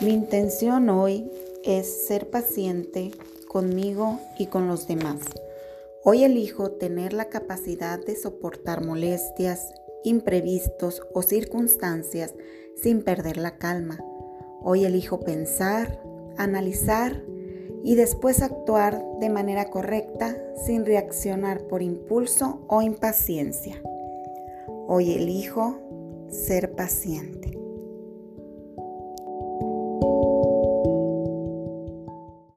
Mi intención hoy es ser paciente conmigo y con los demás. Hoy elijo tener la capacidad de soportar molestias, imprevistos o circunstancias sin perder la calma. Hoy elijo pensar, analizar y después actuar de manera correcta sin reaccionar por impulso o impaciencia. Hoy elijo ser paciente.